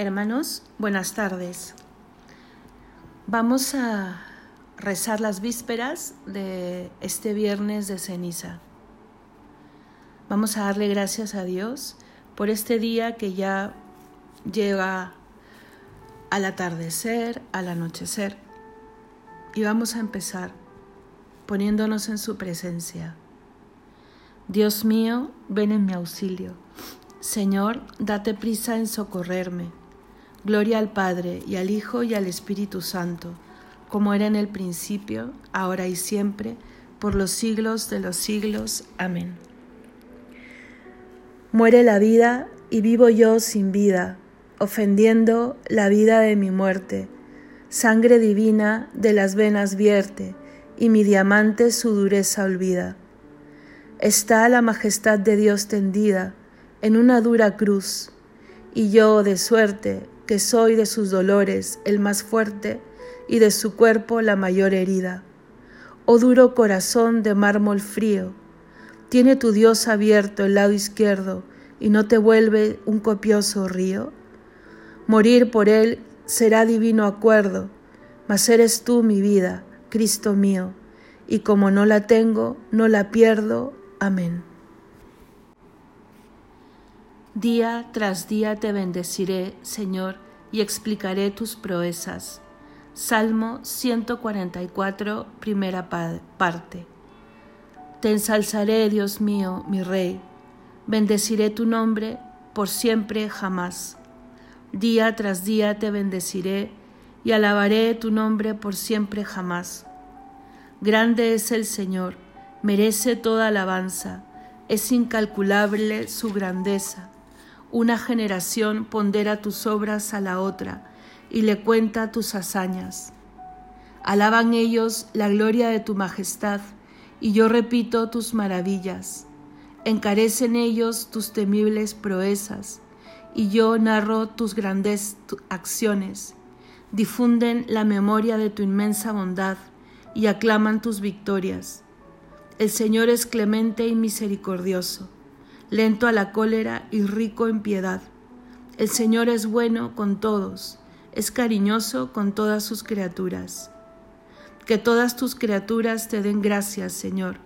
Hermanos, buenas tardes. Vamos a rezar las vísperas de este viernes de ceniza. Vamos a darle gracias a Dios por este día que ya llega al atardecer, al anochecer. Y vamos a empezar poniéndonos en su presencia. Dios mío, ven en mi auxilio. Señor, date prisa en socorrerme. Gloria al Padre y al Hijo y al Espíritu Santo, como era en el principio, ahora y siempre, por los siglos de los siglos. Amén. Muere la vida y vivo yo sin vida, ofendiendo la vida de mi muerte. Sangre divina de las venas vierte, y mi diamante su dureza olvida. Está la majestad de Dios tendida en una dura cruz, y yo de suerte que soy de sus dolores el más fuerte y de su cuerpo la mayor herida. Oh duro corazón de mármol frío, ¿tiene tu Dios abierto el lado izquierdo y no te vuelve un copioso río? Morir por él será divino acuerdo, mas eres tú mi vida, Cristo mío, y como no la tengo, no la pierdo. Amén. Día tras día te bendeciré, Señor, y explicaré tus proezas. Salmo 144, primera parte. Te ensalzaré, Dios mío, mi Rey. Bendeciré tu nombre por siempre jamás. Día tras día te bendeciré y alabaré tu nombre por siempre jamás. Grande es el Señor, merece toda alabanza, es incalculable su grandeza una generación pondera tus obras a la otra y le cuenta tus hazañas. Alaban ellos la gloria de tu majestad y yo repito tus maravillas. Encarecen ellos tus temibles proezas y yo narro tus grandes acciones. Difunden la memoria de tu inmensa bondad y aclaman tus victorias. El Señor es clemente y misericordioso lento a la cólera y rico en piedad. El Señor es bueno con todos, es cariñoso con todas sus criaturas. Que todas tus criaturas te den gracias, Señor,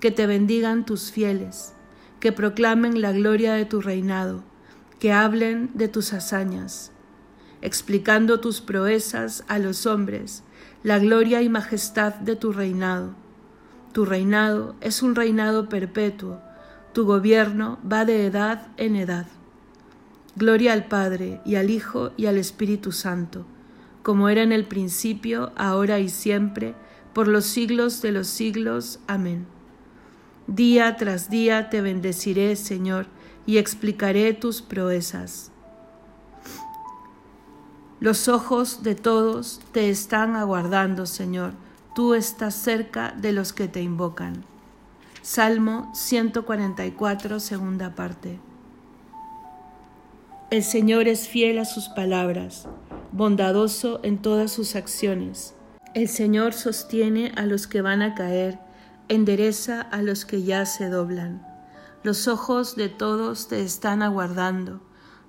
que te bendigan tus fieles, que proclamen la gloria de tu reinado, que hablen de tus hazañas, explicando tus proezas a los hombres, la gloria y majestad de tu reinado. Tu reinado es un reinado perpetuo, tu gobierno va de edad en edad. Gloria al Padre y al Hijo y al Espíritu Santo, como era en el principio, ahora y siempre, por los siglos de los siglos. Amén. Día tras día te bendeciré, Señor, y explicaré tus proezas. Los ojos de todos te están aguardando, Señor. Tú estás cerca de los que te invocan. Salmo 144, segunda parte. El Señor es fiel a sus palabras, bondadoso en todas sus acciones. El Señor sostiene a los que van a caer, endereza a los que ya se doblan. Los ojos de todos te están aguardando,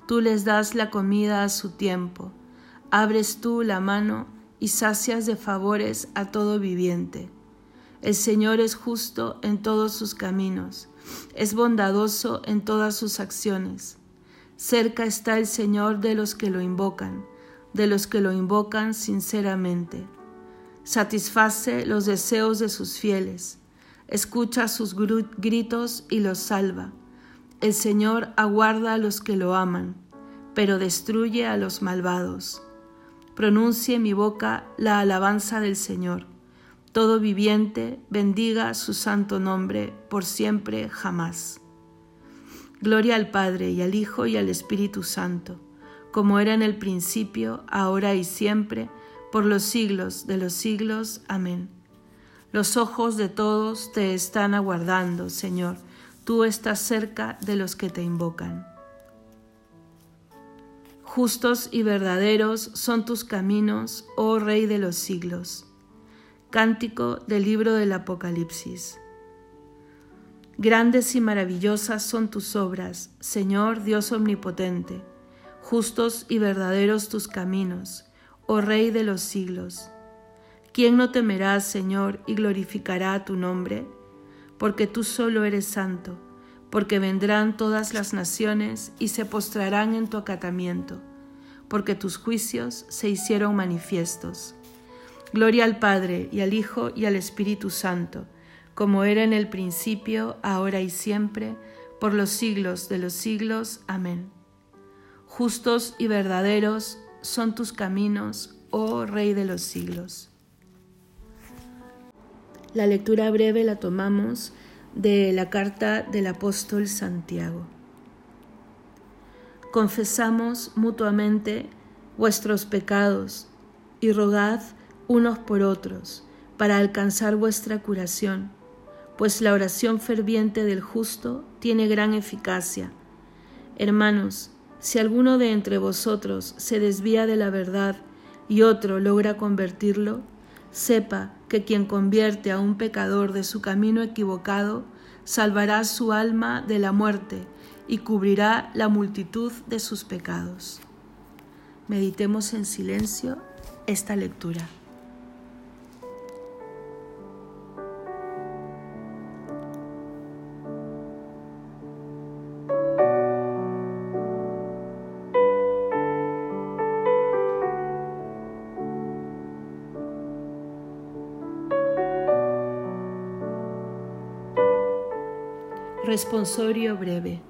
tú les das la comida a su tiempo, abres tú la mano y sacias de favores a todo viviente. El Señor es justo en todos sus caminos, es bondadoso en todas sus acciones. Cerca está el Señor de los que lo invocan, de los que lo invocan sinceramente. Satisface los deseos de sus fieles, escucha sus gritos y los salva. El Señor aguarda a los que lo aman, pero destruye a los malvados. Pronuncie mi boca la alabanza del Señor todo viviente bendiga su santo nombre por siempre jamás. Gloria al Padre y al Hijo y al Espíritu Santo, como era en el principio, ahora y siempre, por los siglos de los siglos. Amén. Los ojos de todos te están aguardando, Señor. Tú estás cerca de los que te invocan. Justos y verdaderos son tus caminos, oh Rey de los siglos. Cántico del libro del Apocalipsis. Grandes y maravillosas son tus obras, Señor Dios omnipotente. justos y verdaderos tus caminos, oh Rey de los siglos. ¿Quién no temerá, Señor, y glorificará tu nombre? Porque tú solo eres santo, porque vendrán todas las naciones y se postrarán en tu acatamiento, porque tus juicios se hicieron manifiestos. Gloria al Padre, y al Hijo, y al Espíritu Santo, como era en el principio, ahora y siempre, por los siglos de los siglos. Amén. Justos y verdaderos son tus caminos, oh Rey de los siglos. La lectura breve la tomamos de la carta del apóstol Santiago. Confesamos mutuamente vuestros pecados y rogad unos por otros para alcanzar vuestra curación, pues la oración ferviente del justo tiene gran eficacia. Hermanos, si alguno de entre vosotros se desvía de la verdad y otro logra convertirlo, sepa que quien convierte a un pecador de su camino equivocado, salvará su alma de la muerte y cubrirá la multitud de sus pecados. Meditemos en silencio esta lectura. Responsorio breve.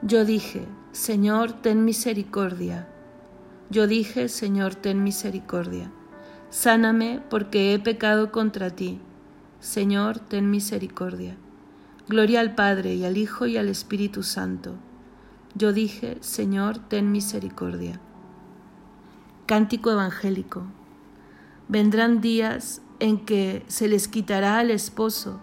Yo dije, Señor, ten misericordia. Yo dije, Señor, ten misericordia. Sáname porque he pecado contra ti. Señor, ten misericordia. Gloria al Padre y al Hijo y al Espíritu Santo. Yo dije, Señor, ten misericordia. Cántico Evangélico. Vendrán días en que se les quitará al esposo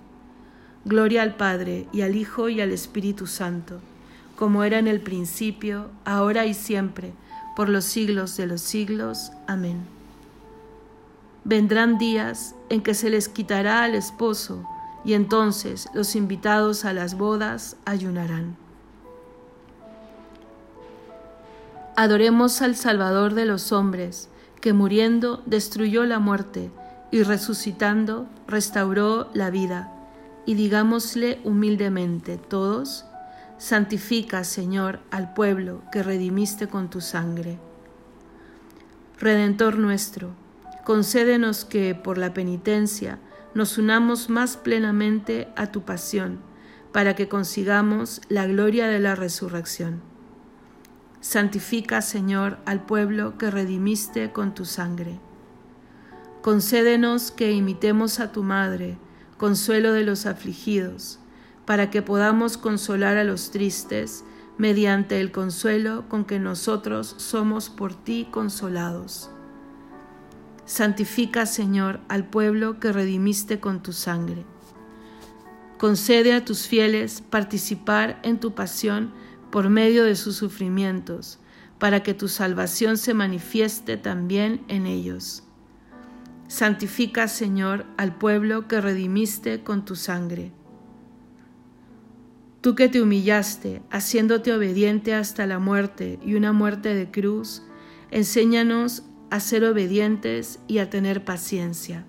Gloria al Padre y al Hijo y al Espíritu Santo, como era en el principio, ahora y siempre, por los siglos de los siglos. Amén. Vendrán días en que se les quitará al esposo, y entonces los invitados a las bodas ayunarán. Adoremos al Salvador de los hombres, que muriendo destruyó la muerte y resucitando restauró la vida y digámosle humildemente todos, santifica, Señor, al pueblo que redimiste con tu sangre. Redentor nuestro, concédenos que, por la penitencia, nos unamos más plenamente a tu pasión, para que consigamos la gloria de la resurrección. Santifica, Señor, al pueblo que redimiste con tu sangre. Concédenos que imitemos a tu Madre, consuelo de los afligidos, para que podamos consolar a los tristes mediante el consuelo con que nosotros somos por ti consolados. Santifica, Señor, al pueblo que redimiste con tu sangre. Concede a tus fieles participar en tu pasión por medio de sus sufrimientos, para que tu salvación se manifieste también en ellos Santifica, Señor, al pueblo que redimiste con tu sangre. Tú que te humillaste, haciéndote obediente hasta la muerte y una muerte de cruz, enséñanos a ser obedientes y a tener paciencia.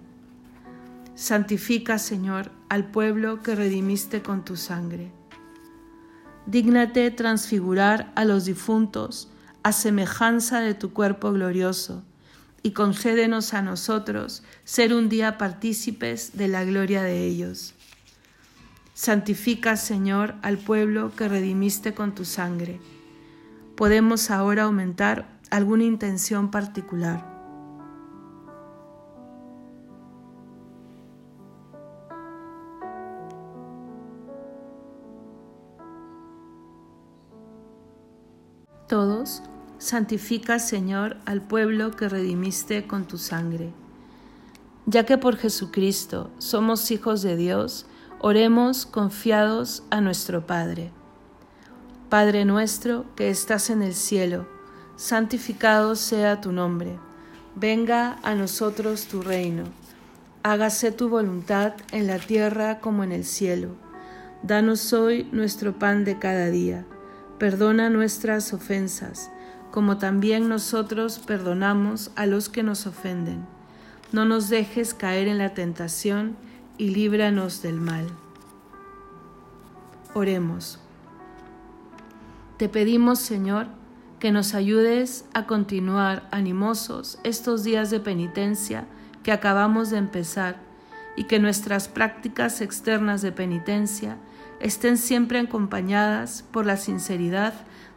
Santifica, Señor, al pueblo que redimiste con tu sangre. Dígnate transfigurar a los difuntos, a semejanza de tu cuerpo glorioso, y concédenos a nosotros ser un día partícipes de la gloria de ellos. Santifica, Señor, al pueblo que redimiste con tu sangre. Podemos ahora aumentar alguna intención particular. Santifica, Señor, al pueblo que redimiste con tu sangre. Ya que por Jesucristo somos hijos de Dios, oremos confiados a nuestro Padre. Padre nuestro que estás en el cielo, santificado sea tu nombre. Venga a nosotros tu reino. Hágase tu voluntad en la tierra como en el cielo. Danos hoy nuestro pan de cada día Perdona nuestras ofensas, como también nosotros perdonamos a los que nos ofenden. No nos dejes caer en la tentación y líbranos del mal. Oremos. Te pedimos, Señor, que nos ayudes a continuar animosos estos días de penitencia que acabamos de empezar y que nuestras prácticas externas de penitencia estén siempre acompañadas por la sinceridad